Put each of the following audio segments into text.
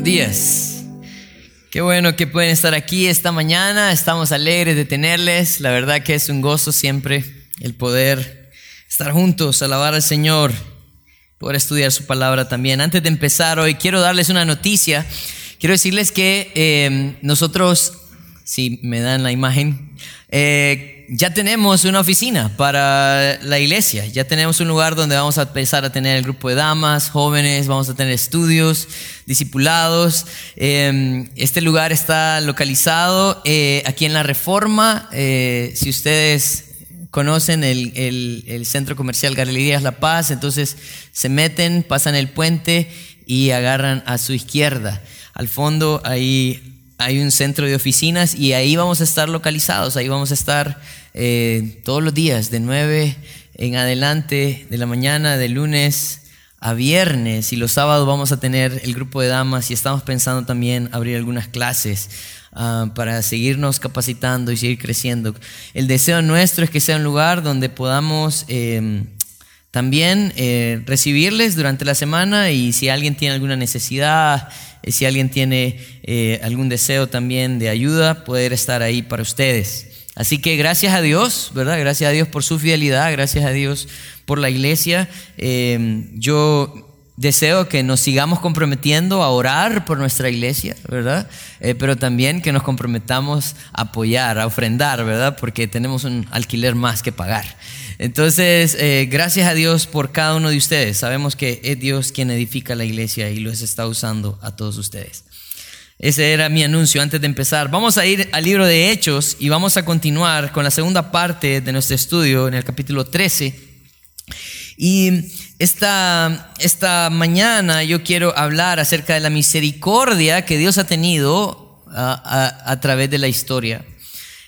Buenos días. Qué bueno que pueden estar aquí esta mañana. Estamos alegres de tenerles. La verdad que es un gozo siempre el poder estar juntos, alabar al Señor, poder estudiar su palabra también. Antes de empezar hoy, quiero darles una noticia. Quiero decirles que eh, nosotros, si me dan la imagen, eh, ya tenemos una oficina para la iglesia, ya tenemos un lugar donde vamos a empezar a tener el grupo de damas, jóvenes, vamos a tener estudios, discipulados. Em, este lugar está localizado eh, aquí en la Reforma. Eh, si ustedes conocen el, el, centro comercial Galerías La Paz, entonces se meten, pasan el puente y agarran a su izquierda. Al fondo ahí hay un centro de oficinas y ahí vamos a estar localizados, ahí vamos a estar eh, todos los días, de 9 en adelante, de la mañana, de lunes a viernes y los sábados vamos a tener el grupo de damas y estamos pensando también abrir algunas clases ah, para seguirnos capacitando y seguir creciendo. El deseo nuestro es que sea un lugar donde podamos em, también eh, recibirles durante la semana y si alguien tiene alguna necesidad, eh, si alguien tiene algún deseo también de ayuda, poder estar ahí para ustedes. Así que gracias a Dios, ¿verdad? Gracias a Dios por su fidelidad, gracias a Dios por la iglesia. Eh, yo deseo que nos sigamos comprometiendo a orar por nuestra iglesia, ¿verdad? Eh, pero también que nos comprometamos a apoyar, a ofrendar, ¿verdad? Porque tenemos un alquiler más que pagar. Entonces, eh, gracias a Dios por cada uno de ustedes. Sabemos que es Dios quien edifica la iglesia y los está usando a todos ustedes. Ese era mi anuncio antes de empezar. Vamos a ir al libro de Hechos y vamos a continuar con la segunda parte de nuestro estudio en el capítulo 13. Y esta, esta mañana yo quiero hablar acerca de la misericordia que Dios ha tenido a, través de la historia.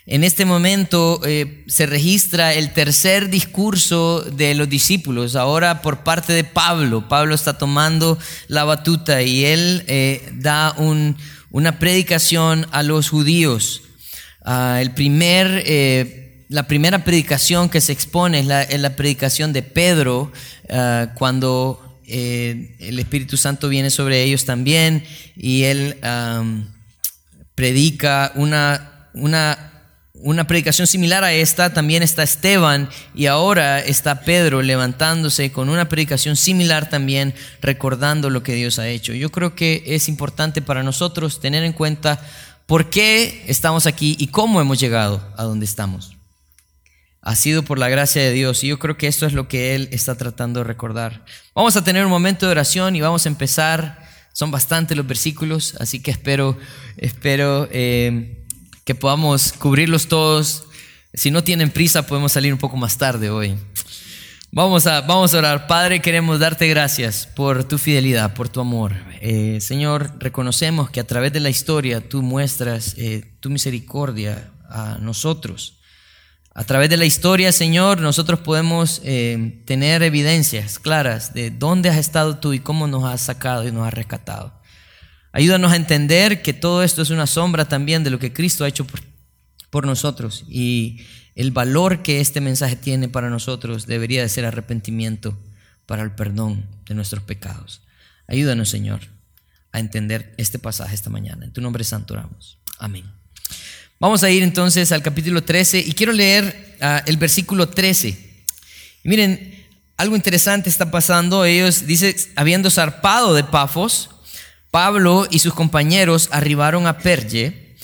En este momento eh, se registra el tercer discurso de los discípulos, ahora por parte de Pablo. Pablo está tomando la batuta y él eh, da un, una predicación a los judíos. Ah, el primer, eh, la primera predicación que se expone es la, predicación de Pedro, ah, cuando eh, el Espíritu Santo viene sobre ellos también y él predica una, una una predicación similar a esta también está Esteban y ahora está Pedro levantándose con una predicación similar también recordando lo que Dios ha hecho. Yo creo que es importante para nosotros tener en cuenta por qué estamos aquí y cómo hemos llegado a donde estamos. Ha sido por la gracia de Dios y yo creo que esto es lo que Él está tratando de recordar. Vamos a tener un momento de oración y vamos a empezar. Son bastantes los versículos, así que espero, espero. Eh, que podamos cubrirlos todos. Si no tienen prisa, podemos salir un poco más tarde hoy. Vamos a, vamos a orar. Padre, queremos darte gracias por tu fidelidad, por tu amor. Eh, Señor, reconocemos que a través de la historia tú muestras eh, tu misericordia a nosotros. A través de la historia, Señor, nosotros podemos eh, tener evidencias claras de dónde has estado tú y cómo nos has sacado y nos has rescatado. Ayúdanos a entender que todo esto es una sombra también de lo que Cristo ha hecho por, nosotros y el valor que este mensaje tiene para nosotros debería de ser arrepentimiento para el perdón de nuestros pecados. Ayúdanos, Señor, a entender este pasaje esta mañana. En tu nombre santo oramos. Amén. Vamos a ir entonces al capítulo 13 y quiero leer ah, el versículo 13. miren, algo interesante está pasando. Ellos, dice, habiendo zarpado de Pafos, Pablo y sus compañeros arribaron a Perge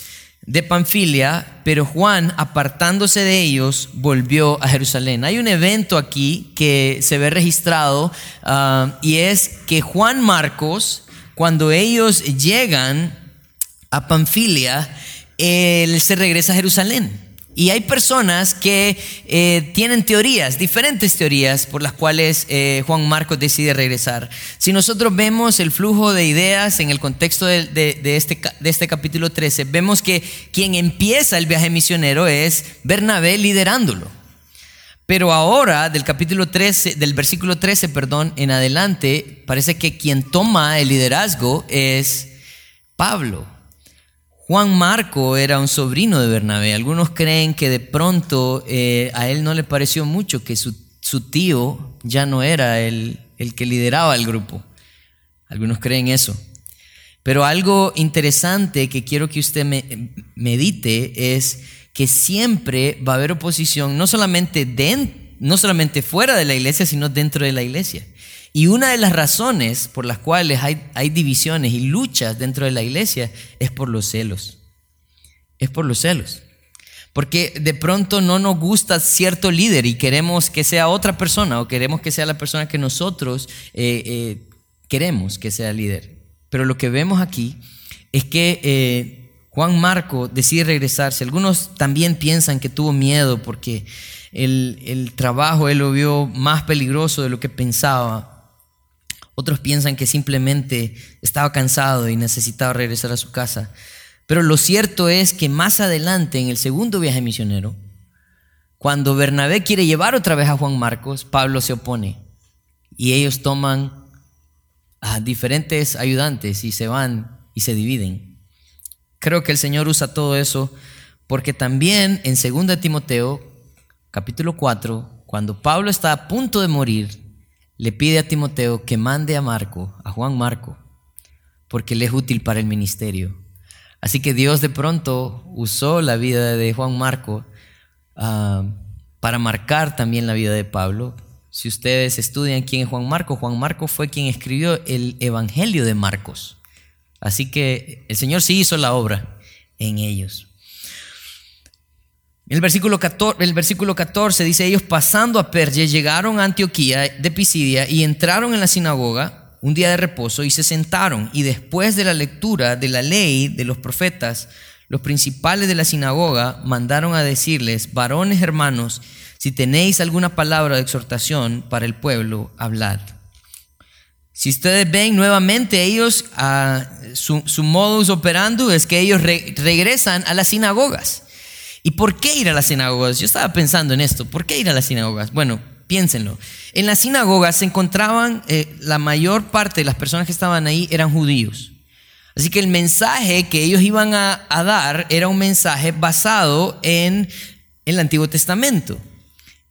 de Panfilia, pero Juan, apartándose de ellos, volvió a Jerusalén. Hay un evento aquí que se ve registrado ah, y es que Juan Marcos, cuando ellos llegan a Panfilia, él se regresa a Jerusalén. Y hay personas que eh, tienen teorías, diferentes teorías por las cuales eh, Juan Marcos decide regresar. Si nosotros vemos el flujo de ideas en el contexto de, este, de este capítulo 13, vemos que quien empieza el viaje misionero es Bernabé liderándolo. Pero ahora, del capítulo 13, del versículo 13, perdón, en adelante, parece que quien toma el liderazgo es Pablo. Juan Marco era un sobrino de Bernabé. Algunos creen que de pronto eh, a él no le pareció mucho que su, tío ya no era el, el, que lideraba el grupo. Algunos creen eso. Pero algo interesante que quiero que usted me, medite es que siempre va a haber oposición, no solamente, no solamente fuera de la iglesia, sino dentro de la iglesia. Y una de las razones por las cuales hay, divisiones y luchas dentro de la iglesia es por los celos. Es por los celos. Porque de pronto no nos gusta cierto líder y queremos que sea otra persona o queremos que sea la persona que nosotros eh, eh, queremos que sea líder. Pero lo que vemos aquí es que eh, Juan Marco decide regresarse. Algunos también piensan que tuvo miedo porque el trabajo él lo vio más peligroso de lo que pensaba. Otros piensan que simplemente estaba cansado y necesitaba regresar a su casa. Pero lo cierto es que más adelante, en el segundo viaje misionero, cuando Bernabé quiere llevar otra vez a Juan Marcos, Pablo se opone. Y ellos toman a diferentes ayudantes y se van y se dividen. Creo que el Señor usa todo eso porque también en 2 Timoteo, capítulo 4, cuando Pablo está a punto de morir, le pide a Timoteo que mande a Marco, a Juan Marco, porque le es útil para el ministerio. Así que Dios de pronto usó la vida de Juan Marco ah, para marcar también la vida de Pablo. Si ustedes estudian quién es Juan Marco, Juan Marco fue quien escribió el Evangelio de Marcos. Así que el Señor sí hizo la obra en ellos. El versículo, 14, el versículo 14 dice, ellos pasando a Perge llegaron a Antioquía de Pisidia y entraron en la sinagoga un día de reposo y se sentaron y después de la lectura de la ley de los profetas, los principales de la sinagoga mandaron a decirles, varones hermanos, si tenéis alguna palabra de exhortación para el pueblo, hablad. Si ustedes ven nuevamente ellos, a su, modus operandi es que ellos regresan a las sinagogas. ¿Y por qué ir a las sinagogas? Yo estaba pensando en esto. ¿Por qué ir a las sinagogas? Bueno, piénsenlo. En las sinagogas se encontraban, eh, la mayor parte de las personas que estaban ahí eran judíos. Así que el mensaje que ellos iban a, a dar era un mensaje basado en el Antiguo Testamento.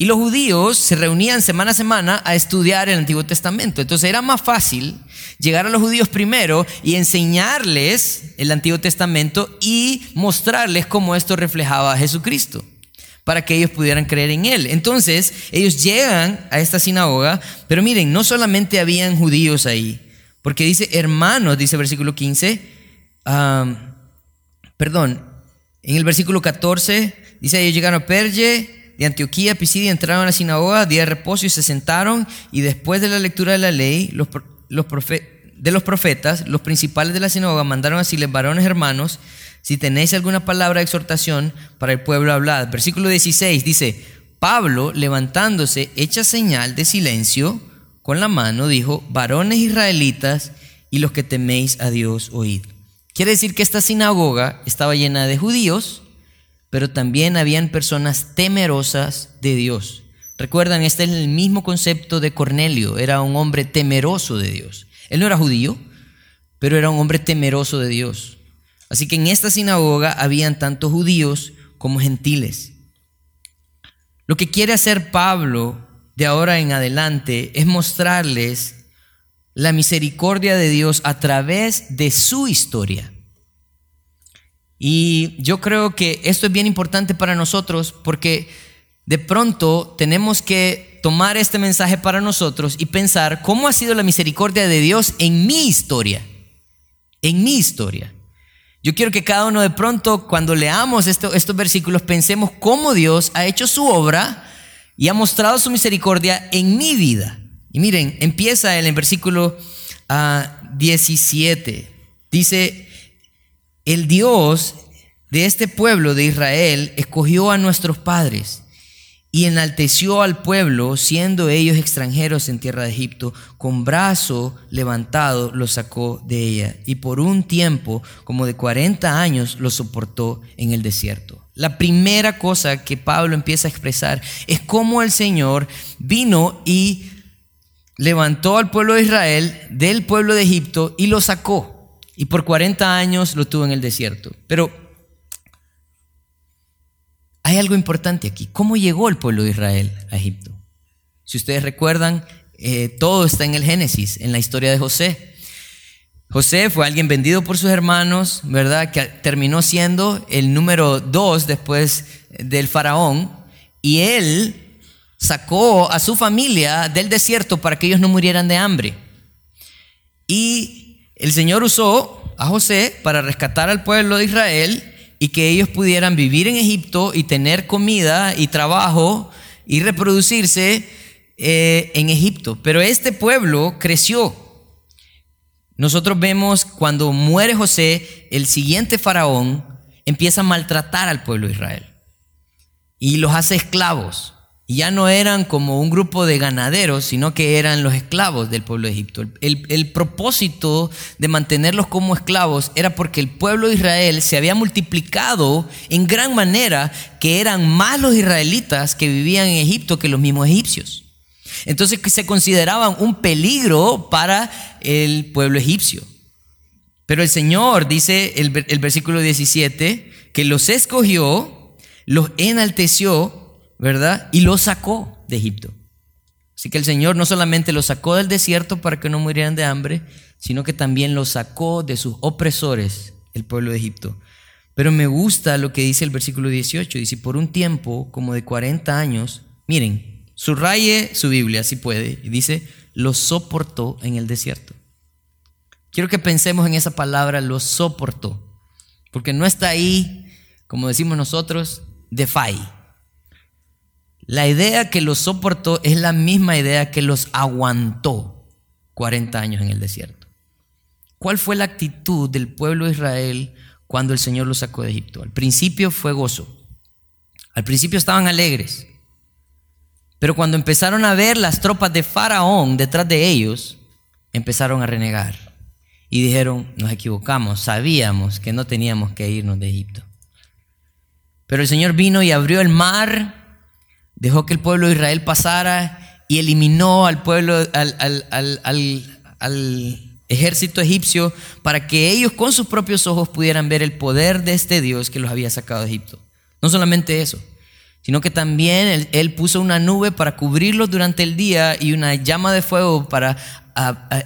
Y los judíos se reunían semana a semana a estudiar el Antiguo Testamento. Entonces era más fácil llegar a los judíos primero y enseñarles el Antiguo Testamento y mostrarles cómo esto reflejaba a Jesucristo, para que ellos pudieran creer en Él. Entonces ellos llegan a esta sinagoga, pero miren, no solamente habían judíos ahí, porque dice hermanos, dice versículo 15, perdón, en el versículo 14 dice ellos llegaron a Perge, de Antioquía, Pisidia, entraron a la sinagoga, día de reposo y se sentaron y después de la lectura de la ley, los, de los profetas, los principales de la sinagoga mandaron a decirles, varones hermanos, si tenéis alguna palabra de exhortación para el pueblo, hablad. Versículo 16 dice, Pablo, levantándose, hecha señal de silencio con la mano, dijo, varones israelitas y los que teméis a Dios, oíd. Quiere decir que esta sinagoga estaba llena de judíos, pero también habían personas temerosas de Dios. Recuerdan, este es el mismo concepto de Cornelio, era un hombre temeroso de Dios. Él no era judío, pero era un hombre temeroso de Dios. Así que en esta sinagoga habían tanto judíos como gentiles. Lo que quiere hacer Pablo de ahora en adelante es mostrarles la misericordia de Dios a través de su historia. Y yo creo que esto es bien importante para nosotros porque de pronto tenemos que tomar este mensaje para nosotros y pensar cómo ha sido la misericordia de Dios en mi historia, en mi historia. Yo quiero que cada uno de pronto, cuando leamos estos versículos, pensemos cómo Dios ha hecho su obra y ha mostrado su misericordia en mi vida. Y miren, empieza en el versículo 17. Ah, Dice, el Dios de este pueblo de Israel escogió a nuestros padres y enalteció al pueblo, siendo ellos extranjeros en tierra de Egipto, con brazo levantado los sacó de ella, y por un tiempo, como de 40 años, los soportó en el desierto. La primera cosa que Pablo empieza a expresar es cómo el Señor vino y levantó al pueblo de Israel del pueblo de Egipto y lo sacó y por 40 años lo tuvo en el desierto. Pero hay algo importante aquí. ¿Cómo llegó el pueblo de Israel a Egipto? Si ustedes recuerdan, eh, todo está en el Génesis, en la historia de José. José fue alguien vendido por sus hermanos, ¿verdad? Que terminó siendo el número dos después del faraón. Y él sacó a su familia del desierto para que ellos no murieran de hambre. Y el Señor usó a José para rescatar al pueblo de Israel y que ellos pudieran vivir en Egipto y tener comida y trabajo y reproducirse eh, en Egipto. Pero este pueblo creció nosotros vemos cuando muere José, el siguiente faraón empieza a maltratar al pueblo de Israel y los hace esclavos. Y ya no eran como un grupo de ganaderos, sino que eran los esclavos del pueblo de Egipto. El, el, propósito de mantenerlos como esclavos era porque el pueblo de Israel se había multiplicado en gran manera que eran más los israelitas que vivían en Egipto que los mismos egipcios. Entonces que se consideraban un peligro para el pueblo egipcio. Pero el Señor, dice el, el versículo 17, que los escogió, los enalteció, ¿verdad? Y los sacó de Egipto. Así que el Señor no solamente los sacó del desierto para que no murieran de hambre, sino que también los sacó de sus opresores, el pueblo de Egipto. Pero me gusta lo que dice el versículo 18. Dice, por un tiempo como de 40 años, miren, Subraye su Biblia si puede y dice, lo soportó en el desierto. Quiero que pensemos en esa palabra, lo soportó, porque no está ahí, como decimos nosotros, de fai. La idea que lo soportó es la misma idea que los aguantó 40 años en el desierto. ¿Cuál fue la actitud del pueblo de Israel cuando el Señor los sacó de Egipto? Al principio fue gozo. Al principio estaban alegres. Pero cuando empezaron a ver las tropas de Faraón detrás de ellos, empezaron a renegar. Y dijeron, nos equivocamos, sabíamos que no teníamos que irnos de Egipto. Pero el Señor vino y abrió el mar, dejó que el pueblo de Israel pasara y eliminó al pueblo, al, al ejército egipcio, para que ellos con sus propios ojos pudieran ver el poder de este Dios que los había sacado de Egipto. No solamente eso, sino que también él, puso una nube para cubrirlos durante el día y una llama de fuego para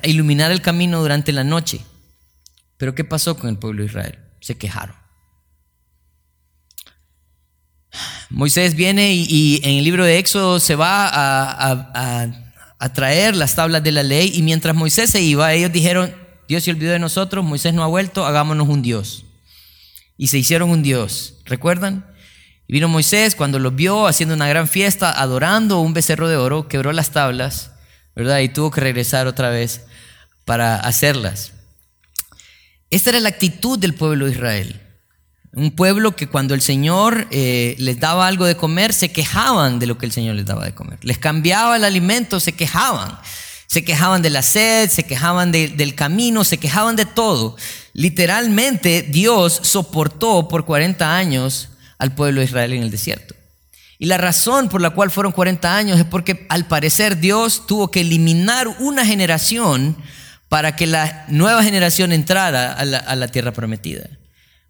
iluminar el camino durante la noche. Pero ¿qué pasó con el pueblo de Israel? Se quejaron. Moisés viene y, en el libro de Éxodo se va a, a, traer las tablas de la ley y mientras Moisés se iba, ellos dijeron, Dios se olvidó de nosotros, Moisés no ha vuelto, hagámonos un Dios. Y se hicieron un Dios, ¿recuerdan? vino Moisés cuando los vio haciendo una gran fiesta, adorando un becerro de oro, quebró las tablas, ¿verdad? Y tuvo que regresar otra vez para hacerlas. Esta era la actitud del pueblo de Israel. Un pueblo que cuando el Señor eh, les daba algo de comer, se quejaban de lo que el Señor les daba de comer. Les cambiaba el alimento, se quejaban. Se quejaban de la sed, se quejaban del camino, se quejaban de todo. Literalmente Dios soportó por 40 años al pueblo de Israel en el desierto. Y la razón por la cual fueron 40 años es porque al parecer Dios tuvo que eliminar una generación para que la nueva generación entrara a la, tierra prometida.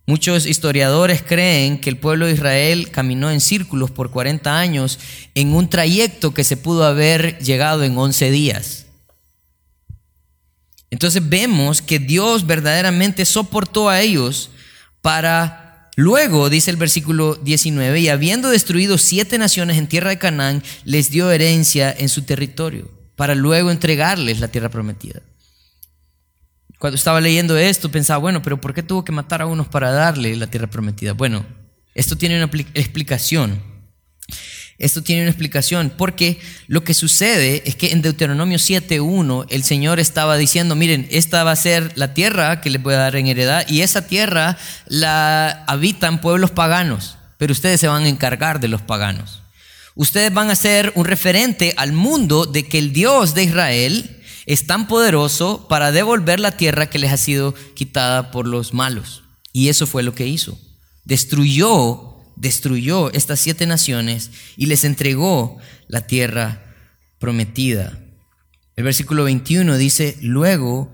Muchos historiadores creen que el pueblo de Israel caminó en círculos por 40 años en un trayecto que se pudo haber llegado en 11 días. Entonces vemos que Dios verdaderamente soportó a ellos para Luego, dice el versículo 19, y habiendo destruido siete naciones en tierra de Canaán, les dio herencia en su territorio, para luego entregarles la tierra prometida. Cuando estaba leyendo esto, pensaba, bueno, pero ¿por qué tuvo que matar a unos para darle la tierra prometida? Bueno, esto tiene una explicación. Esto tiene una explicación, porque lo que sucede es que en Deuteronomio 7.1 el Señor estaba diciendo, miren, esta va a ser la tierra que les voy a dar en heredad y esa tierra la habitan pueblos paganos, pero ustedes se van a encargar de los paganos. Ustedes van a ser un referente al mundo de que el Dios de Israel es tan poderoso para devolver la tierra que les ha sido quitada por los malos. Y eso fue lo que hizo. Destruyó destruyó estas siete naciones y les entregó la tierra prometida. El versículo 21 dice, luego,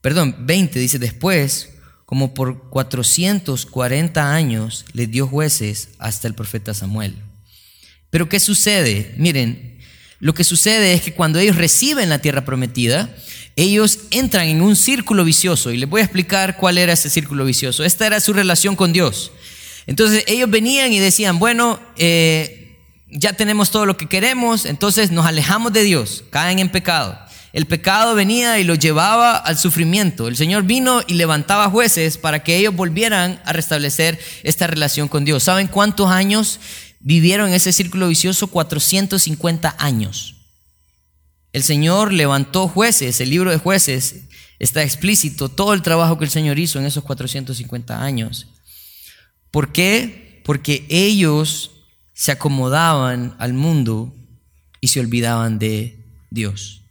perdón, 20 dice, después, como por 440 años, les dio jueces hasta el profeta Samuel. Pero ¿qué sucede? Miren, lo que sucede es que cuando ellos reciben la tierra prometida, ellos entran en un círculo vicioso. Y les voy a explicar cuál era ese círculo vicioso. Esta era su relación con Dios. Entonces ellos venían y decían, bueno, eh, ya tenemos todo lo que queremos, entonces nos alejamos de Dios, caen en pecado. El pecado venía y los llevaba al sufrimiento. El Señor vino y levantaba jueces para que ellos volvieran a restablecer esta relación con Dios. ¿Saben cuántos años vivieron en ese círculo vicioso? 450 años. El Señor levantó jueces, el libro de jueces está explícito, todo el trabajo que el Señor hizo en esos 450 años. ¿Por qué? Porque ellos se acomodaban al mundo y se olvidaban de Dios.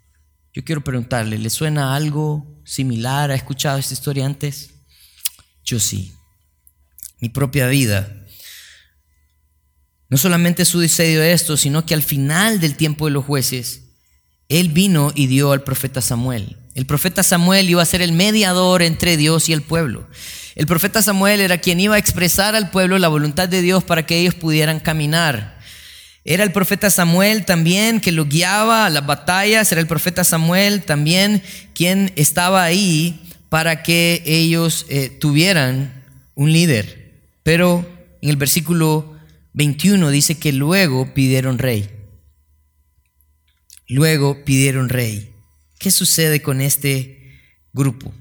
Yo quiero preguntarle, ¿le suena algo similar? ¿Ha escuchado esta historia antes? Yo sí. Mi propia vida. No solamente sucedió esto, sino que al final del tiempo de los jueces, él vino y dio al profeta Samuel. El profeta Samuel iba a ser el mediador entre Dios y el pueblo. El profeta Samuel era quien iba a expresar al pueblo la voluntad de Dios para que ellos pudieran caminar. Era el profeta Samuel también que lo guiaba a las batallas, era el profeta Samuel también quien estaba ahí para que ellos eh, tuvieran un líder. Pero en el versículo 21 dice que luego pidieron rey. Luego pidieron rey. ¿Qué sucede con este grupo?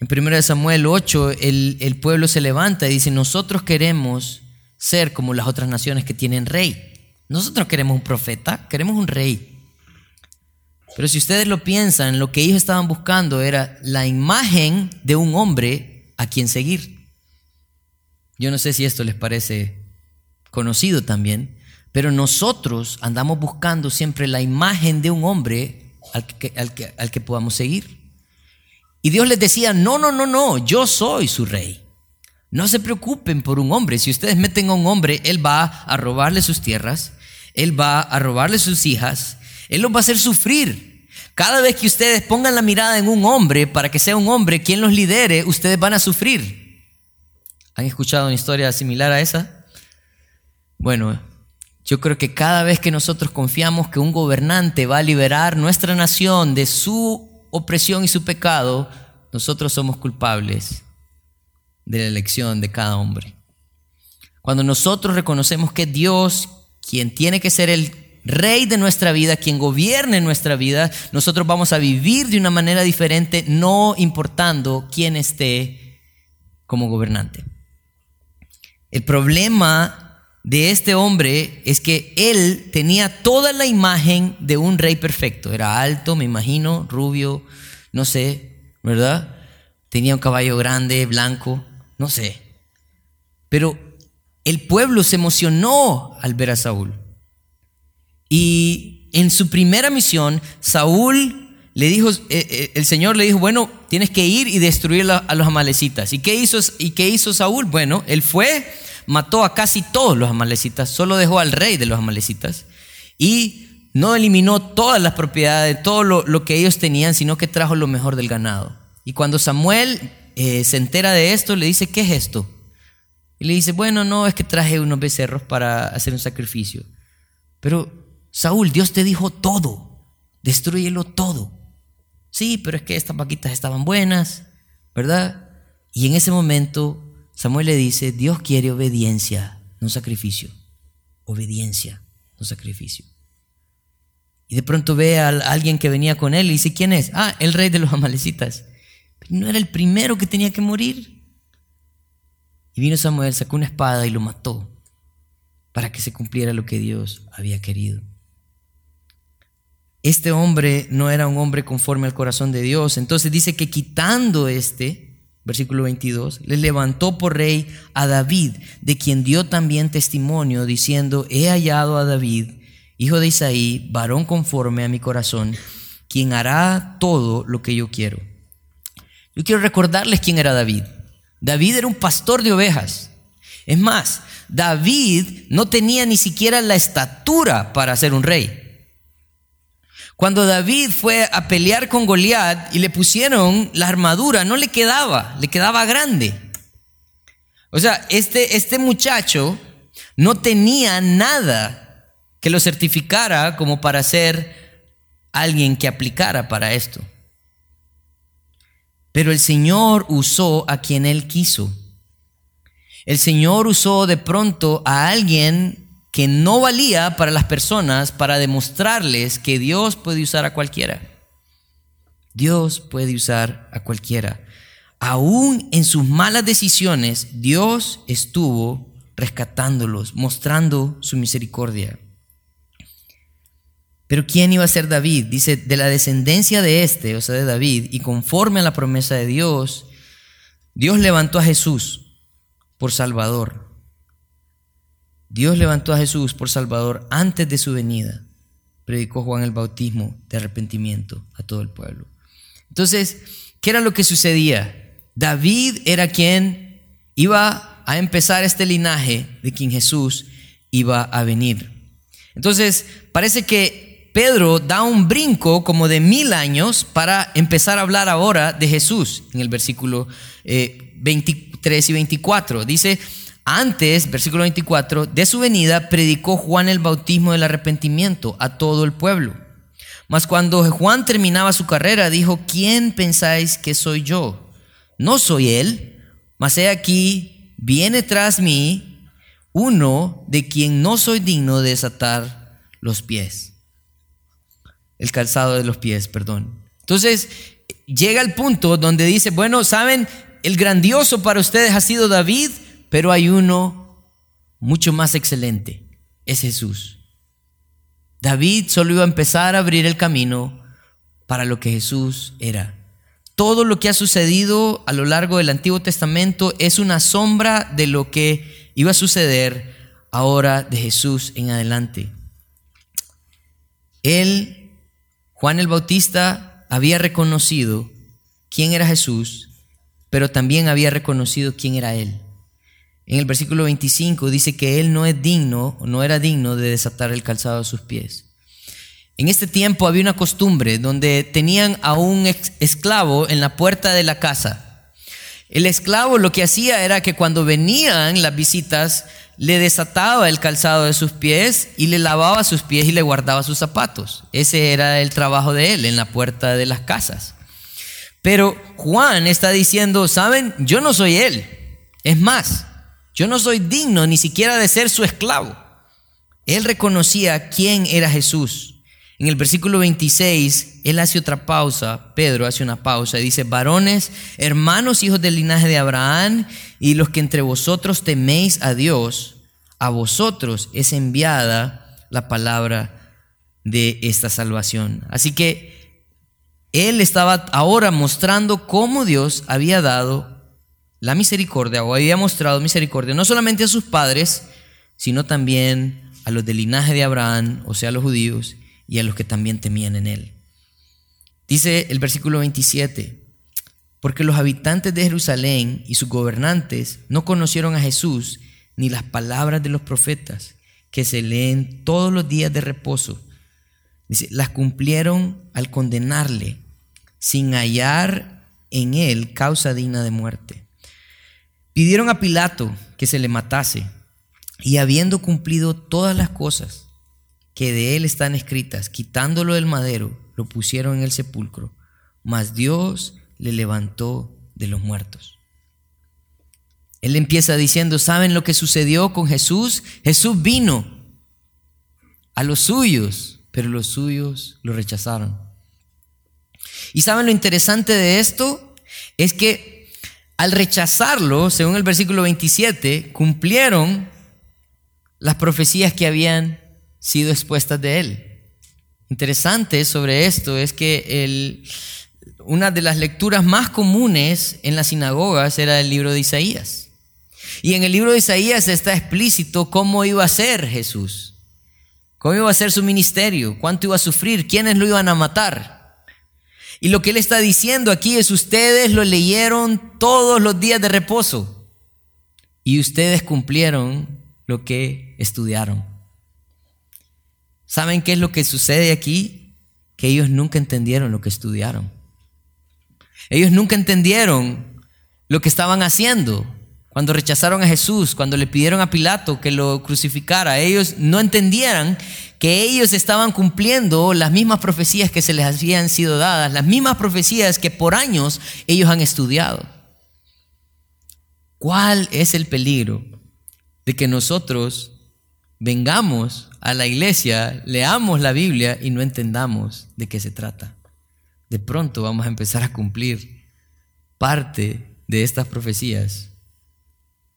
En 1 Samuel 8, el, el pueblo se levanta y dice, nosotros queremos ser como las otras naciones que tienen rey. Nosotros queremos un profeta, queremos un rey. Pero si ustedes lo piensan, lo que ellos estaban buscando era la imagen de un hombre a quien seguir. Yo no sé si esto les parece conocido también, pero nosotros andamos buscando siempre la imagen de un hombre al que, al que, podamos seguir. Y Dios les decía, no, no, no, no, yo soy su rey. No se preocupen por un hombre. Si ustedes meten a un hombre, él va a robarle sus tierras, él va a robarle sus hijas, él los va a hacer sufrir. Cada vez que ustedes pongan la mirada en un hombre para que sea un hombre quien los lidere, ustedes van a sufrir. ¿Han escuchado una historia similar a esa? Bueno, yo creo que cada vez que nosotros confiamos que un gobernante va a liberar nuestra nación de su opresión y su pecado, nosotros somos culpables de la elección de cada hombre. Cuando nosotros reconocemos que Dios, quien tiene que ser el rey de nuestra vida, quien gobierne nuestra vida, nosotros vamos a vivir de una manera diferente, no importando quién esté como gobernante. El problema de este hombre es que él tenía toda la imagen de un rey perfecto. Era alto, me imagino, rubio, no sé, ¿verdad? Tenía un caballo grande, blanco, no sé. Pero el pueblo se emocionó al ver a Saúl. Y en su primera misión, Saúl le dijo, eh, eh, el Señor le dijo, bueno, tienes que ir y destruir a los amalecitas. ¿Y qué hizo, y qué hizo Saúl? Bueno, él fue mató a casi todos los amalecitas, solo dejó al rey de los amalecitas y no eliminó todas las propiedades, todo lo, que ellos tenían, sino que trajo lo mejor del ganado. Y cuando Samuel eh, se entera de esto, le dice, ¿qué es esto? Y le dice, bueno, no, es que traje unos becerros para hacer un sacrificio. Pero, Saúl, Dios te dijo todo, destruyelo todo. Sí, pero es que estas vaquitas estaban buenas, ¿verdad? Y en ese momento Samuel le dice, Dios quiere obediencia, no sacrificio. Obediencia, no sacrificio. Y de pronto ve a alguien que venía con él y dice, ¿quién es? Ah, el rey de los amalecitas. no era el primero que tenía que morir. Y vino Samuel, sacó una espada y lo mató para que se cumpliera lo que Dios había querido. Este hombre no era un hombre conforme al corazón de Dios. Entonces dice que quitando este, versículo 22, le levantó por rey a David, de quien dio también testimonio, diciendo, he hallado a David, hijo de Isaí, varón conforme a mi corazón, quien hará todo lo que yo quiero. Yo quiero recordarles quién era David. David era un pastor de ovejas. Es más, David no tenía ni siquiera la estatura para ser un rey. Cuando David fue a pelear con Goliat y le pusieron la armadura, no le quedaba, le quedaba grande. O sea, este, este muchacho no tenía nada que lo certificara como para ser alguien que aplicara para esto. Pero el Señor usó a quien Él quiso. El Señor usó de pronto a alguien que no valía para las personas para demostrarles que Dios puede usar a cualquiera. Dios puede usar a cualquiera. Aún en sus malas decisiones, Dios estuvo rescatándolos, mostrando su misericordia. Pero ¿quién iba a ser David? Dice, de la descendencia de este, o sea, de David, y conforme a la promesa de Dios, Dios levantó a Jesús por Salvador. Dios levantó a Jesús por Salvador antes de su venida. Predicó Juan el bautismo de arrepentimiento a todo el pueblo. Entonces, ¿qué era lo que sucedía? David era quien iba a empezar este linaje de quien Jesús iba a venir. Entonces, parece que Pedro da un brinco como de mil años para empezar a hablar ahora de Jesús en el versículo 23 eh, y 24. Dice, antes, versículo 24, de su venida predicó Juan el bautismo del arrepentimiento a todo el pueblo. Mas cuando Juan terminaba su carrera, dijo, ¿quién pensáis que soy yo? No soy él, mas he aquí viene tras mí uno de quien no soy digno de desatar los pies. El calzado de los pies, perdón. Entonces, llega el punto donde dice, bueno, saben, el grandioso para ustedes ha sido David, pero hay uno mucho más excelente, es Jesús. David solo iba a empezar a abrir el camino para lo que Jesús era. Todo lo que ha sucedido a lo largo del Antiguo Testamento es una sombra de lo que iba a suceder ahora de Jesús en adelante. Él, Juan el Bautista, había reconocido quién era Jesús, pero también había reconocido quién era Él. En el versículo 25 dice que Él no es digno, no era digno de desatar el calzado de sus pies. En este tiempo había una costumbre donde tenían a un esclavo en la puerta de la casa. El esclavo lo que hacía era que cuando venían las visitas, le desataba el calzado de sus pies y le lavaba sus pies y le guardaba sus zapatos. Ese era el trabajo de él en la puerta de las casas. Pero Juan está diciendo, ¿saben? Yo no soy él. Es más, yo no soy digno ni siquiera de ser su esclavo. Él reconocía quién era Jesús. En el versículo 26, él hace otra pausa, Pedro hace una pausa y dice, varones, hermanos, hijos del linaje de Abraham, y los que entre vosotros teméis a Dios, a vosotros es enviada la palabra de esta salvación. Así que él estaba ahora mostrando cómo Dios había dado la misericordia o había mostrado misericordia no solamente a sus padres, sino también a los del linaje de Abraham, o sea, a los judíos, y a los que también temían en él. Dice el versículo 27, porque los habitantes de Jerusalén y sus gobernantes no conocieron a Jesús ni las palabras de los profetas que se leen todos los días de reposo. Dice, las cumplieron al condenarle sin hallar en él causa digna de muerte. Pidieron a Pilato que se le matase y habiendo cumplido todas las cosas, que de él están escritas, quitándolo del madero, lo pusieron en el sepulcro, mas Dios le levantó de los muertos. Él empieza diciendo, ¿saben lo que sucedió con Jesús? Jesús vino a los suyos, pero los suyos lo rechazaron. ¿Y saben lo interesante de esto? Es que al rechazarlo, según el versículo 27, cumplieron las profecías que habían sido expuestas de él. Interesante sobre esto es que una de las lecturas más comunes en las sinagogas era el libro de Isaías. Y en el libro de Isaías está explícito cómo iba a ser Jesús, cómo iba a ser su ministerio, cuánto iba a sufrir, quiénes lo iban a matar. Y lo que él está diciendo aquí es ustedes lo leyeron todos los días de reposo y ustedes cumplieron lo que estudiaron. ¿Saben qué es lo que sucede aquí? Que ellos nunca entendieron lo que estudiaron. Ellos nunca entendieron lo que estaban haciendo cuando rechazaron a Jesús, cuando le pidieron a Pilato que lo crucificara. Ellos no entendieran que ellos estaban cumpliendo las mismas profecías que se les habían sido dadas, las mismas profecías que por años ellos han estudiado. ¿Cuál es el peligro de que nosotros vengamos a la iglesia, leamos la Biblia y no entendamos de qué se trata? De pronto vamos a empezar a cumplir parte de estas profecías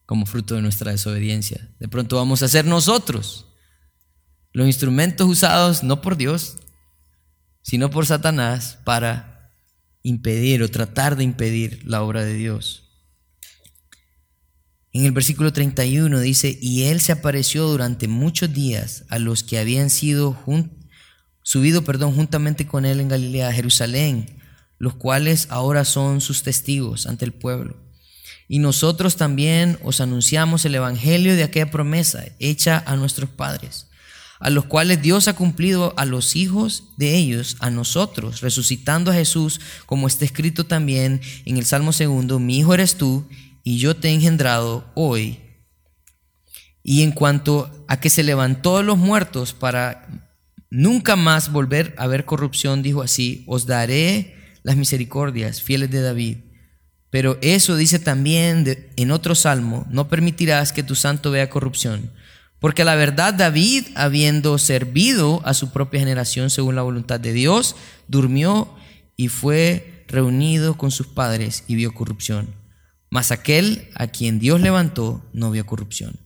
como fruto de nuestra desobediencia. De pronto vamos a ser nosotros los instrumentos usados no por Dios, sino por Satanás para impedir o tratar de impedir la obra de Dios. En el versículo 31 dice, y él se apareció durante muchos días a los que habían sido subido perdón, juntamente con él en Galilea, a Jerusalén, los cuales ahora son sus testigos ante el pueblo. Y nosotros también os anunciamos el Evangelio de aquella promesa hecha a nuestros padres a los cuales Dios ha cumplido a los hijos de ellos, a nosotros, resucitando a Jesús, como está escrito también en el Salmo segundo, mi hijo eres tú y yo te he engendrado hoy. Y en cuanto a que se levantó de los muertos para nunca más volver a ver corrupción, dijo así, os daré las misericordias fieles de David. Pero eso dice también en otro salmo, no permitirás que tu santo vea corrupción. Porque la verdad David, habiendo servido a su propia generación según la voluntad de Dios, durmió y fue reunido con sus padres y vio corrupción. Mas aquel a quien Dios levantó no vio corrupción.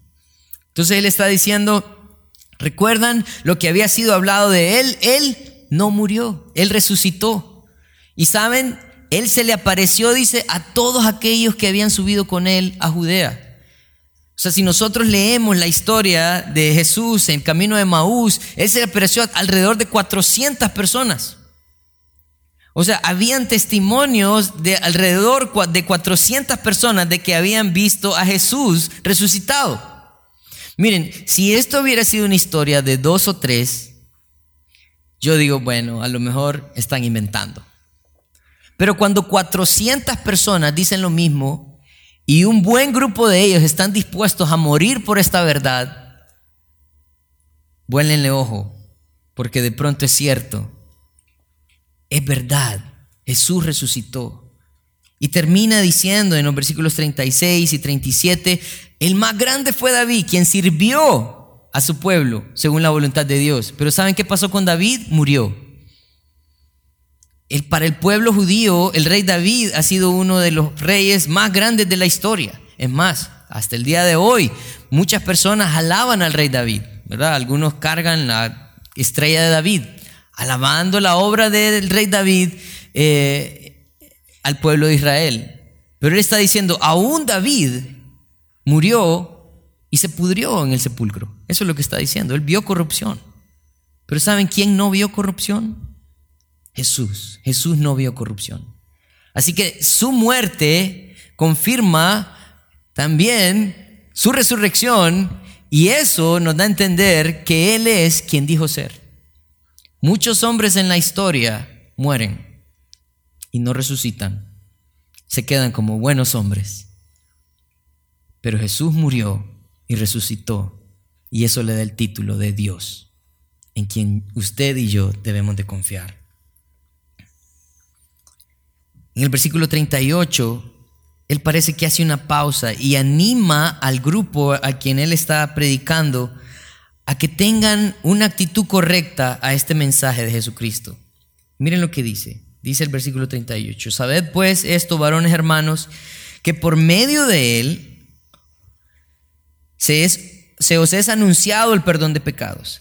Entonces él está diciendo, recuerdan lo que había sido hablado de él, él no murió, él resucitó. Y saben, él se le apareció, dice, a todos aquellos que habían subido con él a Judea. O sea, si nosotros leemos la historia de Jesús en camino de Maús, él se apareció alrededor de 400 personas. O sea, habían testimonios de alrededor de 400 personas de que habían visto a Jesús resucitado. Miren, si esto hubiera sido una historia de dos o tres, yo digo, bueno, a lo mejor están inventando. Pero cuando 400 personas dicen lo mismo, y un buen grupo de ellos están dispuestos a morir por esta verdad, vuélenle ojo, porque de pronto es cierto, es verdad, Jesús resucitó. Y termina diciendo en los versículos 36 y 37, el más grande fue David, quien sirvió a su pueblo según la voluntad de Dios. Pero ¿saben qué pasó con David? Murió para el pueblo judío, el rey David ha sido uno de los reyes más grandes de la historia. Es más, hasta el día de hoy, muchas personas alaban al rey David, ¿verdad? Algunos cargan la estrella de David, alabando la obra del rey David eh, al pueblo de Israel. Pero él está diciendo, aún David murió y se pudrió en el sepulcro. Eso es lo que está diciendo. Él vio corrupción. Pero ¿saben quién no vio corrupción? Jesús. Jesús no vio corrupción. Así que su muerte confirma también su resurrección y eso nos da a entender que Él es quien dijo ser. Muchos hombres en la historia mueren y no resucitan. Se quedan como buenos hombres. Pero Jesús murió y resucitó y eso le da el título de Dios, en quien usted y yo debemos de confiar. En el versículo 38, él parece que hace una pausa y anima al grupo a quien él está predicando a que tengan una actitud correcta a este mensaje de Jesucristo. Miren lo que dice. Dice el versículo 38. Sabed pues esto, varones hermanos, que por medio de él se, os es anunciado el perdón de pecados.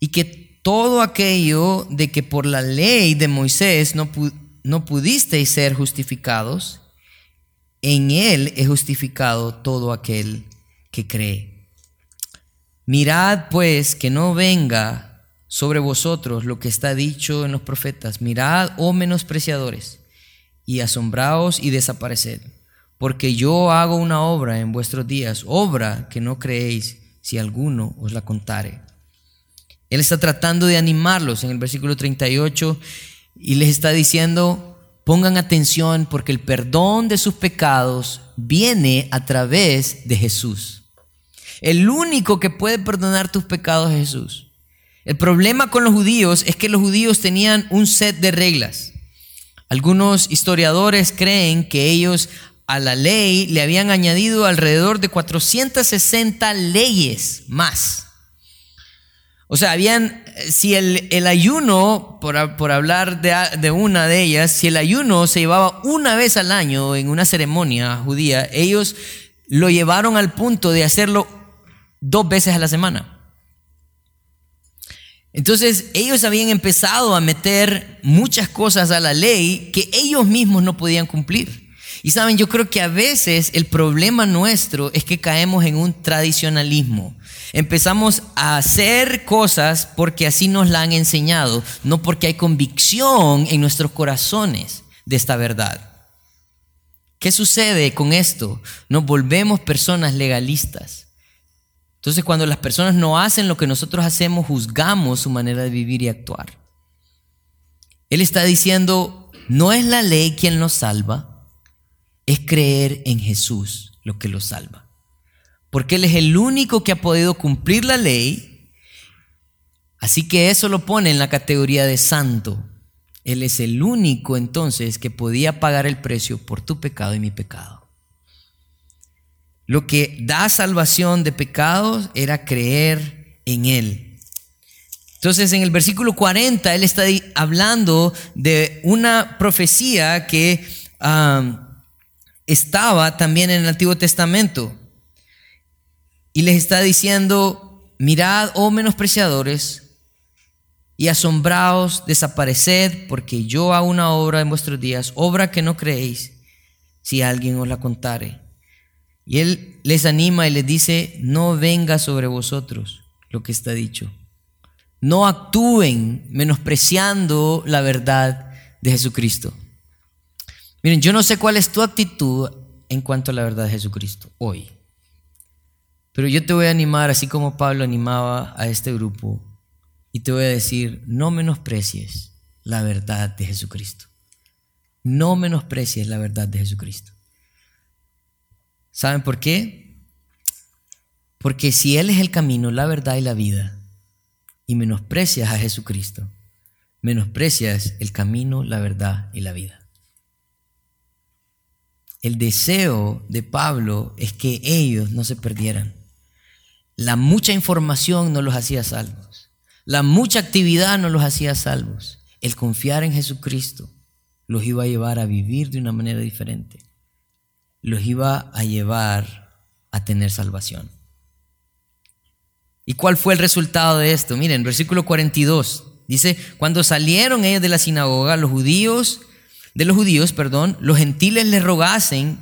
Y que todo aquello de que por la ley de Moisés no, no pudisteis ser justificados, en Él es justificado todo aquel que cree. Mirad pues que no venga sobre vosotros lo que está dicho en los profetas. Mirad, oh menospreciadores, y asombraos y desapareced, porque yo hago una obra en vuestros días, obra que no creéis si alguno os la contare. Él está tratando de animarlos en el versículo 38 y les está diciendo, pongan atención porque el perdón de sus pecados viene a través de Jesús. El único que puede perdonar tus pecados es Jesús. El problema con los judíos es que los judíos tenían un set de reglas. Algunos historiadores creen que ellos a la ley le habían añadido alrededor de 460 leyes más. O sea, habían, si el, ayuno, por, hablar de, de, una de ellas, si el ayuno se llevaba una vez al año en una ceremonia judía, ellos lo llevaron al punto de hacerlo dos veces a la semana. Entonces ellos habían empezado a meter muchas cosas a la ley que ellos mismos no podían cumplir. Y saben, yo creo que a veces el problema nuestro es que caemos en un tradicionalismo. Empezamos a hacer cosas porque así nos la han enseñado, no porque hay convicción en nuestros corazones de esta verdad. ¿Qué sucede con esto? Nos volvemos personas legalistas. Entonces cuando las personas no hacen lo que nosotros hacemos, juzgamos su manera de vivir y actuar. Él está diciendo, no es la ley quien nos salva, es creer en Jesús lo que lo salva. Porque Él es el único que ha podido cumplir la ley. Así que eso lo pone en la categoría de santo. Él es el único entonces que podía pagar el precio por tu pecado y mi pecado. Lo que da salvación de pecados era creer en Él. Entonces en el versículo 40 Él está hablando de una profecía que estaba también en el Antiguo Testamento. Y les está diciendo, mirad, oh menospreciadores, y asombraos, desapareced, porque yo hago una obra en vuestros días, obra que no creéis, si alguien os la contare. Y él les anima y les dice, no venga sobre vosotros lo que está dicho. No actúen menospreciando la verdad de Jesucristo. Miren, yo no sé cuál es tu actitud en cuanto a la verdad de Jesucristo hoy. Pero yo te voy a animar, así como Pablo animaba a este grupo, y te voy a decir, no menosprecies la verdad de Jesucristo. No menosprecies la verdad de Jesucristo. ¿Saben por qué? Porque si Él es el camino, la verdad y la vida, y menosprecias a Jesucristo, menosprecias el camino, la verdad y la vida. El deseo de Pablo es que ellos no se perdieran. La mucha información no los hacía salvos. La mucha actividad no los hacía salvos. El confiar en Jesucristo los iba a llevar a vivir de una manera diferente. Los iba a llevar a tener salvación. ¿Y cuál fue el resultado de esto? Miren, versículo 42 dice, cuando salieron ellos de la sinagoga, los judíos de los judíos, perdón, los gentiles les rogasen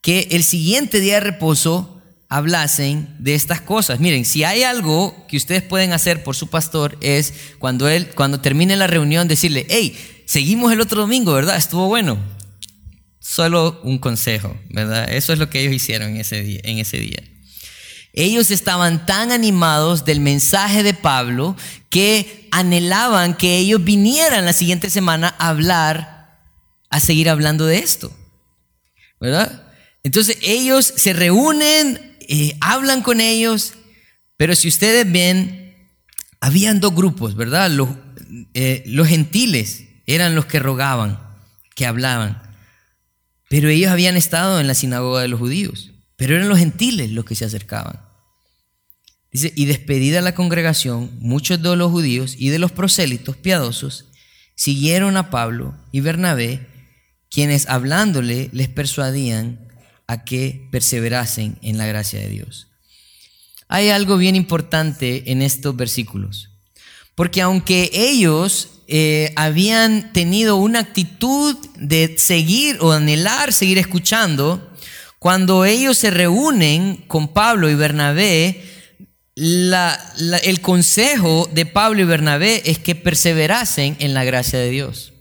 que el siguiente día de reposo hablasen de estas cosas. Miren, si hay algo que ustedes pueden hacer por su pastor es cuando él, cuando termine la reunión, decirle, hey, seguimos el otro domingo, ¿verdad? Estuvo bueno. Solo un consejo, ¿verdad? Eso es lo que ellos hicieron en ese día. En ese día. Ellos estaban tan animados del mensaje de Pablo que anhelaban que ellos vinieran la siguiente semana a hablar a seguir hablando de esto. ¿Verdad? Entonces ellos se reúnen, eh, hablan con ellos, pero si ustedes ven, habían dos grupos, ¿verdad? Los, eh, los gentiles eran los que rogaban, que hablaban, pero ellos habían estado en la sinagoga de los judíos, pero eran los gentiles los que se acercaban. Dice, y despedida la congregación, muchos de los judíos y de los prosélitos piadosos siguieron a Pablo y Bernabé quienes hablándole les persuadían a que perseverasen en la gracia de Dios. Hay algo bien importante en estos versículos, porque aunque ellos eh, habían tenido una actitud de seguir o anhelar seguir escuchando, cuando ellos se reúnen con Pablo y Bernabé, el consejo de Pablo y Bernabé es que perseverasen en la gracia de Dios.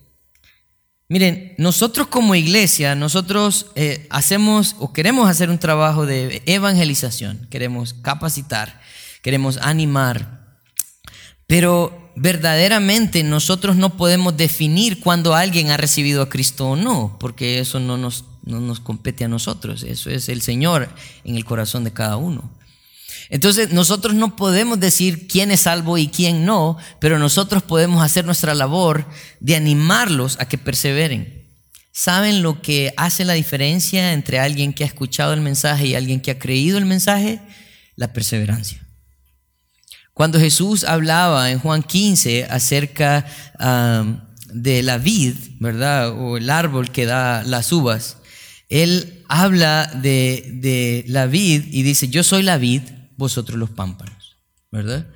Miren, nosotros como iglesia, nosotros eh, hacemos o queremos hacer un trabajo de evangelización, queremos capacitar, queremos animar, pero verdaderamente nosotros no podemos definir cuando alguien ha recibido a Cristo o no, porque eso no nos, no nos compete a nosotros, eso es el Señor en el corazón de cada uno. Entonces nosotros no podemos decir quién es salvo y quién no, pero nosotros podemos hacer nuestra labor de animarlos a que perseveren. ¿Saben lo que hace la diferencia entre alguien que ha escuchado el mensaje y alguien que ha creído el mensaje? La perseverancia. Cuando Jesús hablaba en Juan 15 acerca de la vid, ¿verdad? O el árbol que da las uvas, él habla de, de la vid y dice, yo soy la vid, vosotros los pámpanos, ¿verdad?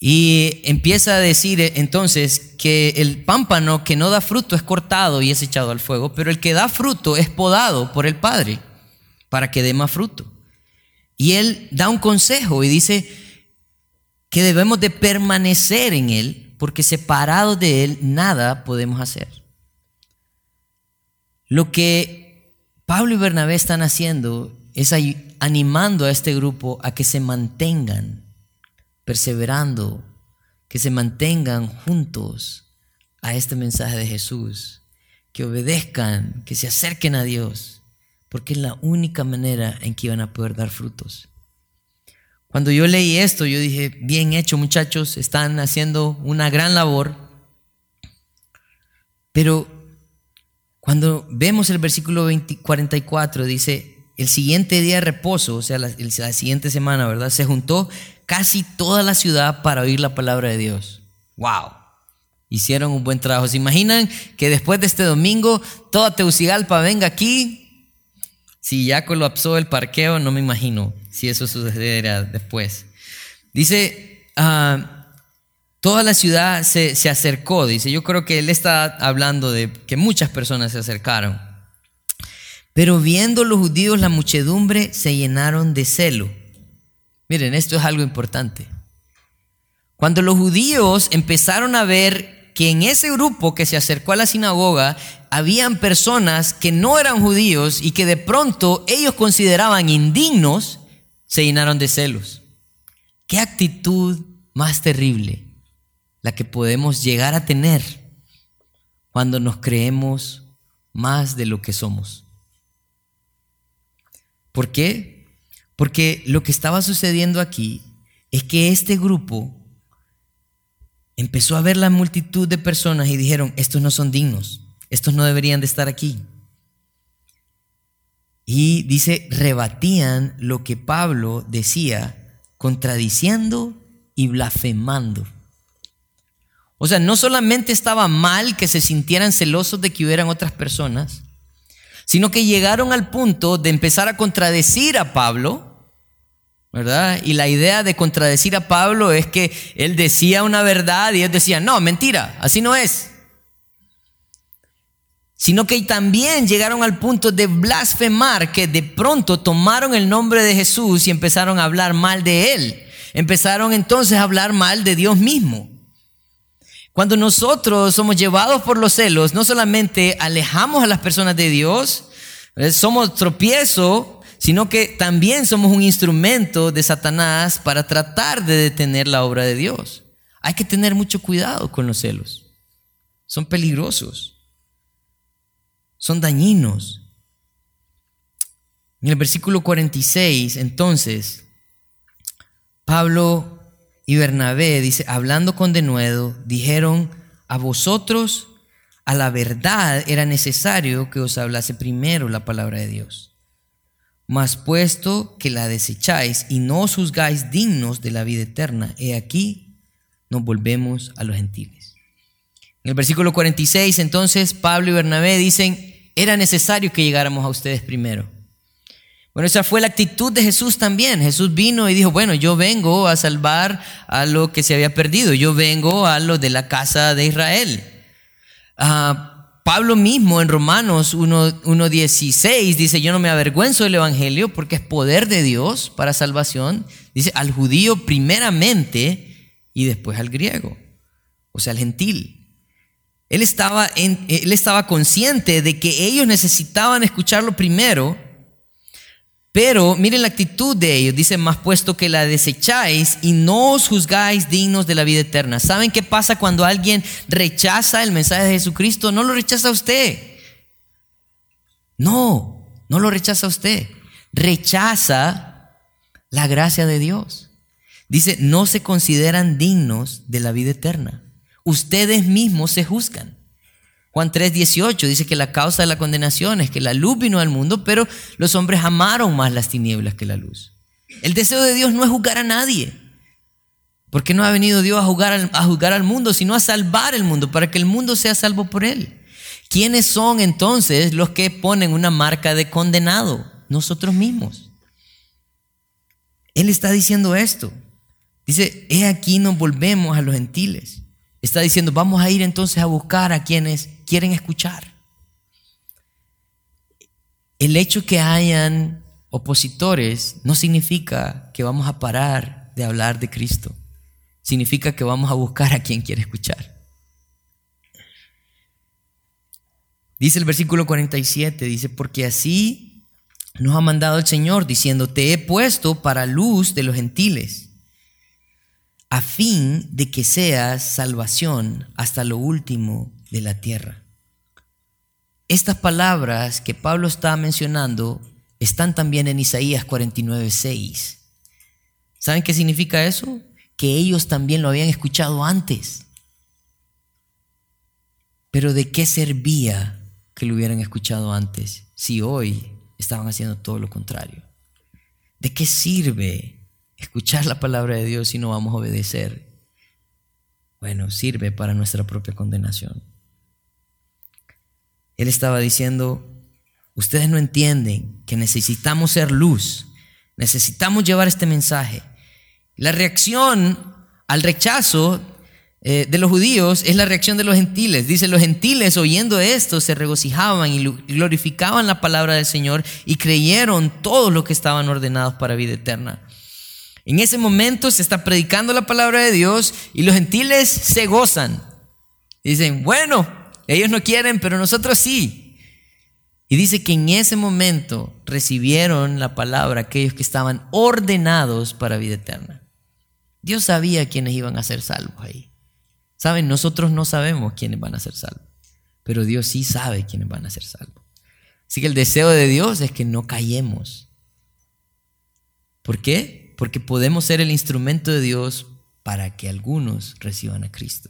Y empieza a decir eh, entonces que el pámpano que no da fruto es cortado y es echado al fuego, pero el que da fruto es podado por el Padre para que dé más fruto. Y él da un consejo y dice que debemos de permanecer en él porque separados de él nada podemos hacer. Lo que Pablo y Bernabé están haciendo es animando a este grupo a que se mantengan perseverando, que se mantengan juntos a este mensaje de Jesús, que obedezcan, que se acerquen a Dios, porque es la única manera en que iban a poder dar frutos. Cuando yo leí esto, yo dije, bien hecho muchachos, están haciendo una gran labor, pero cuando vemos el versículo 44, dice, el siguiente día de reposo, o sea, la, siguiente semana, ¿verdad? Se juntó casi toda la ciudad para oír la palabra de Dios. ¡Wow! Hicieron un buen trabajo. ¿Se imaginan que después de este domingo toda Teucigalpa venga aquí? Si ya colapsó el parqueo, no me imagino si eso sucediera después. Dice, ah, toda la ciudad se, se acercó, dice, yo creo que él está hablando de que muchas personas se acercaron. Pero viendo los judíos la muchedumbre se llenaron de celo. Miren, esto es algo importante. Cuando los judíos empezaron a ver que en ese grupo que se acercó a la sinagoga habían personas que no eran judíos y que de pronto ellos consideraban indignos, se llenaron de celos. ¿Qué actitud más terrible la que podemos llegar a tener cuando nos creemos más de lo que somos? ¿Por qué? Porque lo que estaba sucediendo aquí es que este grupo empezó a ver la multitud de personas y dijeron, estos no son dignos, estos no deberían de estar aquí. Y dice, rebatían lo que Pablo decía, contradiciendo y blasfemando. O sea, no solamente estaba mal que se sintieran celosos de que hubieran otras personas, sino que llegaron al punto de empezar a contradecir a Pablo, ¿verdad? Y la idea de contradecir a Pablo es que él decía una verdad y él decía, no, mentira, así no es. Sino que también llegaron al punto de blasfemar, que de pronto tomaron el nombre de Jesús y empezaron a hablar mal de él. Empezaron entonces a hablar mal de Dios mismo. Cuando nosotros somos llevados por los celos, no solamente alejamos a las personas de Dios, somos tropiezo, sino que también somos un instrumento de Satanás para tratar de detener la obra de Dios. Hay que tener mucho cuidado con los celos. Son peligrosos. Son dañinos. En el versículo 46, entonces, Pablo y Bernabé, dice, hablando con denuedo, dijeron, a vosotros, a la verdad, era necesario que os hablase primero la palabra de Dios. Mas puesto que la desecháis y no os juzgáis dignos de la vida eterna, he aquí, nos volvemos a los gentiles. En el versículo 46, entonces, Pablo y Bernabé dicen, era necesario que llegáramos a ustedes primero. Bueno, esa fue la actitud de Jesús también. Jesús vino y dijo, bueno, yo vengo a salvar a lo que se había perdido, yo vengo a lo de la casa de Israel. Ah, Pablo mismo en Romanos 1.16 dice, yo no me avergüenzo del Evangelio porque es poder de Dios para salvación. Dice, al judío primeramente y después al griego, o sea, al gentil. Él estaba, él estaba consciente de que ellos necesitaban escucharlo primero pero miren la actitud de ellos. Dice, más puesto que la desecháis y no os juzgáis dignos de la vida eterna. ¿Saben qué pasa cuando alguien rechaza el mensaje de Jesucristo? No lo rechaza usted. No, no lo rechaza usted. Rechaza la gracia de Dios. Dice, no se consideran dignos de la vida eterna. Ustedes mismos se juzgan. Juan 3:18 dice que la causa de la condenación es que la luz vino al mundo, pero los hombres amaron más las tinieblas que la luz. El deseo de Dios no es juzgar a nadie, porque no ha venido Dios a juzgar, al, a juzgar al mundo, sino a salvar el mundo, para que el mundo sea salvo por él. ¿Quiénes son entonces los que ponen una marca de condenado? Nosotros mismos. Él está diciendo esto. Dice, he aquí nos volvemos a los gentiles. Está diciendo, vamos a ir entonces a buscar a quienes quieren escuchar. El hecho que hayan opositores no significa que vamos a parar de hablar de Cristo. Significa que vamos a buscar a quien quiere escuchar. Dice el versículo 47, dice, porque así nos ha mandado el Señor, diciendo, te he puesto para luz de los gentiles, a fin de que seas salvación hasta lo último de la tierra. Estas palabras que Pablo está mencionando están también en Isaías 49, 6. ¿Saben qué significa eso? Que ellos también lo habían escuchado antes. Pero ¿de qué servía que lo hubieran escuchado antes si hoy estaban haciendo todo lo contrario? ¿De qué sirve escuchar la palabra de Dios si no vamos a obedecer? Bueno, sirve para nuestra propia condenación. Él estaba diciendo, ustedes no entienden que necesitamos ser luz, necesitamos llevar este mensaje. La reacción al rechazo eh, de los judíos es la reacción de los gentiles. Dice, los gentiles oyendo esto se regocijaban y glorificaban la palabra del Señor y creyeron todo lo que estaban ordenados para vida eterna. En ese momento se está predicando la palabra de Dios y los gentiles se gozan. Dicen, bueno, ellos no quieren, pero nosotros sí. Y dice que en ese momento recibieron la palabra aquellos que estaban ordenados para vida eterna. Dios sabía quiénes iban a ser salvos ahí. Saben, nosotros no sabemos quiénes van a ser salvos, pero Dios sí sabe quiénes van a ser salvos. Así que el deseo de Dios es que no callemos. ¿Por qué? Porque podemos ser el instrumento de Dios para que algunos reciban a Cristo.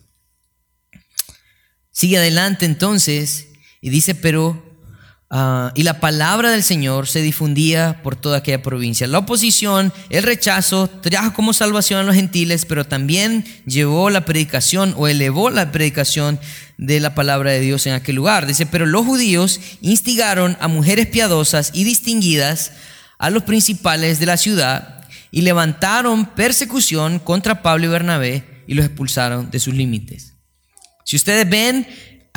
Sigue adelante entonces y dice, pero Ah, y la palabra del Señor se difundía por toda aquella provincia. La oposición, el rechazo, trajo como salvación a los gentiles, pero también llevó la predicación o elevó la predicación de la palabra de Dios en aquel lugar. Dice, pero los judíos instigaron a mujeres piadosas y distinguidas, a los principales de la ciudad, y levantaron persecución contra Pablo y Bernabé y los expulsaron de sus límites. Si ustedes ven,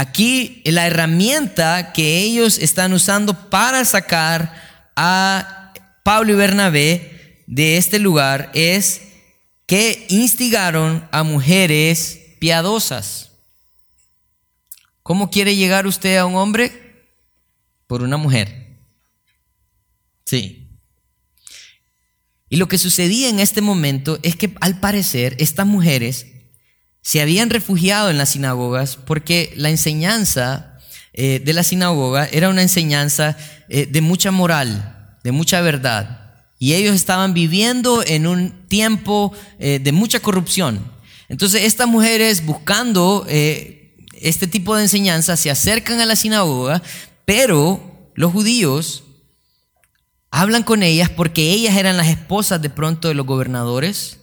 Aquí la herramienta que ellos están usando para sacar a Pablo y Bernabé de este lugar es que instigaron a mujeres piadosas. ¿Cómo quiere llegar usted a un hombre? Por una mujer. Sí. Y lo que sucedía en este momento es que al parecer estas mujeres se habían refugiado en las sinagogas porque la enseñanza eh, de la sinagoga era una enseñanza eh, de mucha moral, de mucha verdad. Y ellos estaban viviendo en un tiempo eh, de mucha corrupción. Entonces estas mujeres buscando este tipo de enseñanza se acercan a la sinagoga, pero los judíos hablan con ellas porque ellas eran las esposas de pronto de los gobernadores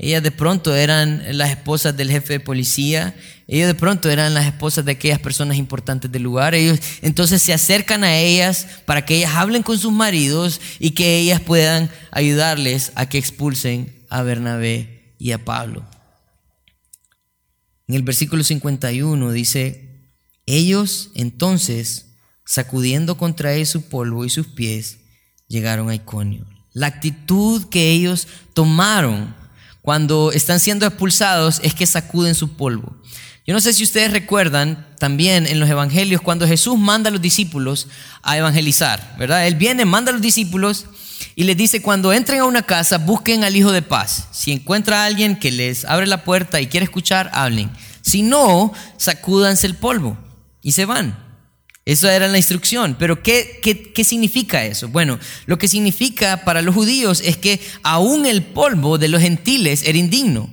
ellas de pronto eran las esposas del jefe de policía, ellos de pronto eran las esposas de aquellas personas importantes del lugar. Ellos entonces se acercan a ellas para que ellas hablen con sus maridos y que ellas puedan ayudarles a que expulsen a Bernabé y a Pablo. En el versículo 51 dice, ellos entonces, sacudiendo contra él su polvo y sus pies, llegaron a Iconio. La actitud que ellos tomaron cuando están siendo expulsados es que sacuden su polvo. Yo no sé si ustedes recuerdan también en los evangelios cuando Jesús manda a los discípulos a evangelizar, ¿verdad? Él viene, manda a los discípulos y les dice, cuando entren a una casa, busquen al Hijo de Paz. Si encuentra a alguien que les abre la puerta y quiere escuchar, hablen. Si no, sacúdanse el polvo y se van. Esa era la instrucción. Pero ¿qué, ¿qué, significa eso? Bueno, lo que significa para los judíos es que aún el polvo de los gentiles era indigno.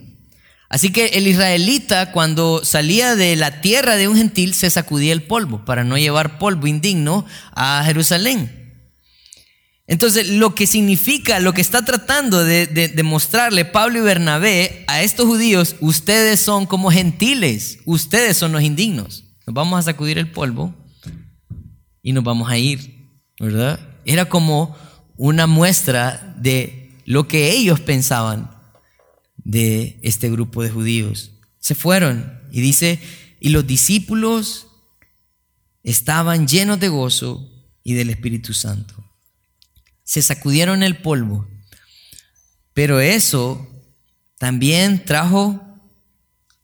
Así que el israelita cuando salía de la tierra de un gentil se sacudía el polvo para no llevar polvo indigno a Jerusalén. Entonces, lo que significa, lo que está tratando de, de, mostrarle Pablo y Bernabé a estos judíos, ustedes son como gentiles, ustedes son los indignos. Nos vamos a sacudir el polvo y nos vamos a ir, ¿verdad? Era como una muestra de lo que ellos pensaban de este grupo de judíos. Se fueron y dice, y los discípulos estaban llenos de gozo y del Espíritu Santo. Se sacudieron el polvo, pero eso también trajo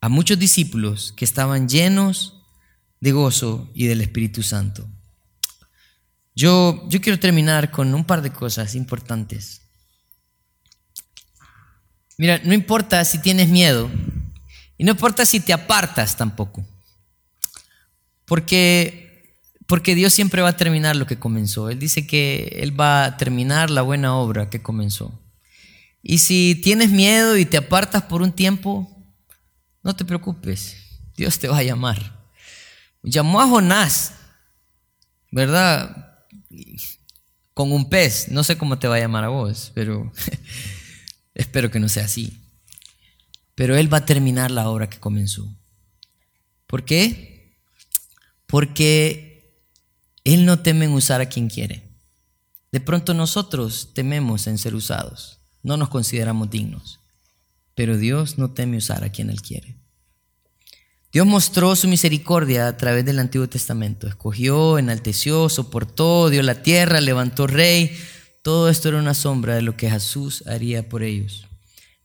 a muchos discípulos que estaban llenos de gozo y del Espíritu Santo. Yo, yo quiero terminar con un par de cosas importantes. Mira, no importa si tienes miedo y no importa si te apartas tampoco. Porque, porque Dios siempre va a terminar lo que comenzó. Él dice que Él va a terminar la buena obra que comenzó. Y si tienes miedo y te apartas por un tiempo, no te preocupes. Dios te va a llamar. Llamó a Jonás, ¿verdad? Con un pez. No sé cómo te va a llamar a vos, pero espero que no sea así. Pero Él va a terminar la obra que comenzó. ¿Por qué? Porque Él no teme en usar a quien quiere. De pronto nosotros tememos en ser usados. No nos consideramos dignos. Pero Dios no teme usar a quien Él quiere. Dios mostró su misericordia a través del Antiguo Testamento. Escogió, enalteció, soportó, dio la tierra, levantó rey. Todo esto era una sombra de lo que Jesús haría por ellos.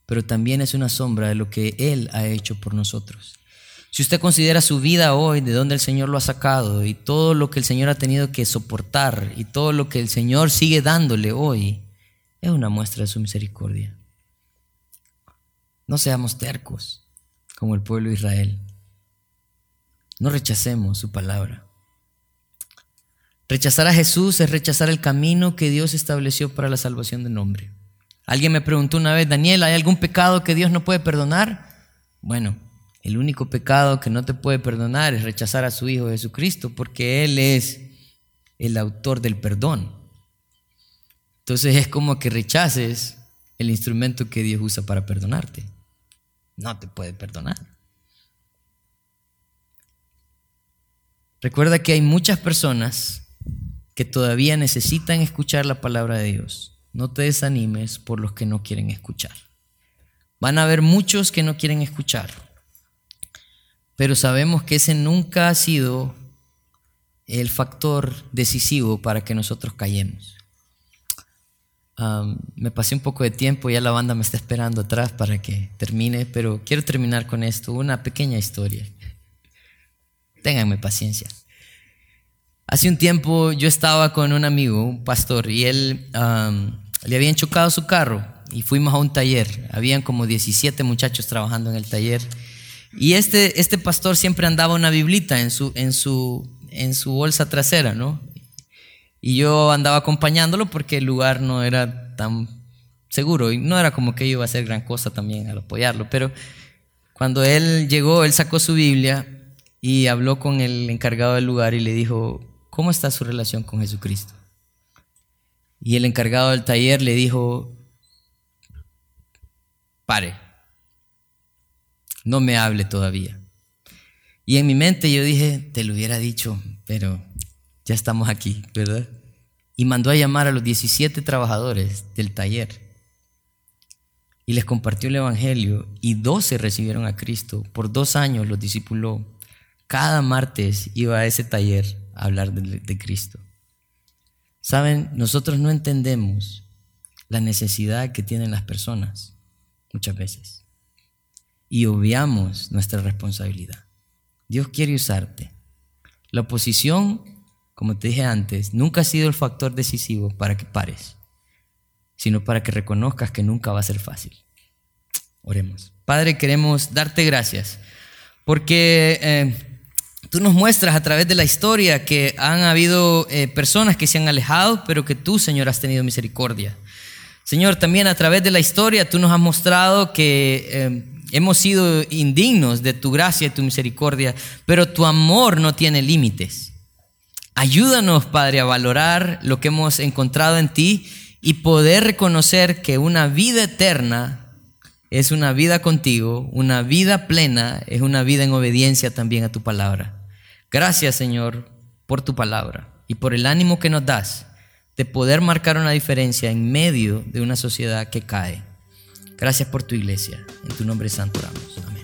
Pero también es una sombra de lo que Él ha hecho por nosotros. Si usted considera su vida hoy, de dónde el Señor lo ha sacado y todo lo que el Señor ha tenido que soportar y todo lo que el Señor sigue dándole hoy, es una muestra de su misericordia. No seamos tercos como el pueblo de Israel. No rechacemos su palabra. Rechazar a Jesús es rechazar el camino que Dios estableció para la salvación del hombre. Alguien me preguntó una vez, Daniel, ¿hay algún pecado que Dios no puede perdonar? Bueno, el único pecado que no te puede perdonar es rechazar a su Hijo Jesucristo, porque Él es el autor del perdón. Entonces es como que rechaces el instrumento que Dios usa para perdonarte. No te puede perdonar. Recuerda que hay muchas personas que todavía necesitan escuchar la palabra de Dios. No te desanimes por los que no quieren escuchar. Van a haber muchos que no quieren escuchar, pero sabemos que ese nunca ha sido el factor decisivo para que nosotros callemos. me pasé un poco de tiempo, ya la banda me está esperando atrás para que termine, pero quiero terminar con esto, una pequeña historia. Ténganme paciencia. Hace un tiempo yo estaba con un amigo, un pastor, y él le habían chocado su carro y fuimos a un taller. Habían como 17 muchachos trabajando en el taller. Y este, este pastor siempre andaba una biblita en su, en, su, en su bolsa trasera, ¿no? Y yo andaba acompañándolo porque el lugar no era tan seguro y no era como que yo iba a hacer gran cosa también al apoyarlo. Pero cuando él llegó, él sacó su Biblia y habló con el encargado del lugar y le dijo, ¿cómo está su relación con Jesucristo? Y el encargado del taller le dijo, pare, no me hable todavía. Y en mi mente yo dije, te lo hubiera dicho, pero ya estamos aquí, ¿verdad? Y mandó a llamar a los 17 trabajadores del taller. Y les compartió el Evangelio y 12 recibieron a Cristo. Por dos años los discipuló. Cada martes iba a ese taller a hablar de, Cristo. Saben, nosotros no entendemos la necesidad que tienen las personas muchas veces y obviamos nuestra responsabilidad. Dios quiere usarte. La oposición, como te dije antes, nunca ha sido el factor decisivo para que pares, sino para que reconozcas que nunca va a ser fácil. Oremos. Padre, queremos darte gracias porque eh, Tú nos muestras a través de la historia que han habido eh, personas que se han alejado, pero que tú, Señor, has tenido misericordia. Señor, también a través de la historia tú nos has mostrado que eh, hemos sido indignos de tu gracia y tu misericordia, pero tu amor no tiene límites. Ayúdanos, Padre, a valorar lo que hemos encontrado en ti y poder reconocer que una vida eterna es una vida contigo, una vida plena es una vida en obediencia también a tu palabra. Gracias, Señor, por tu palabra y por el ánimo que nos das de poder marcar una diferencia en medio de una sociedad que cae. Gracias por tu iglesia. En tu nombre santo oramos.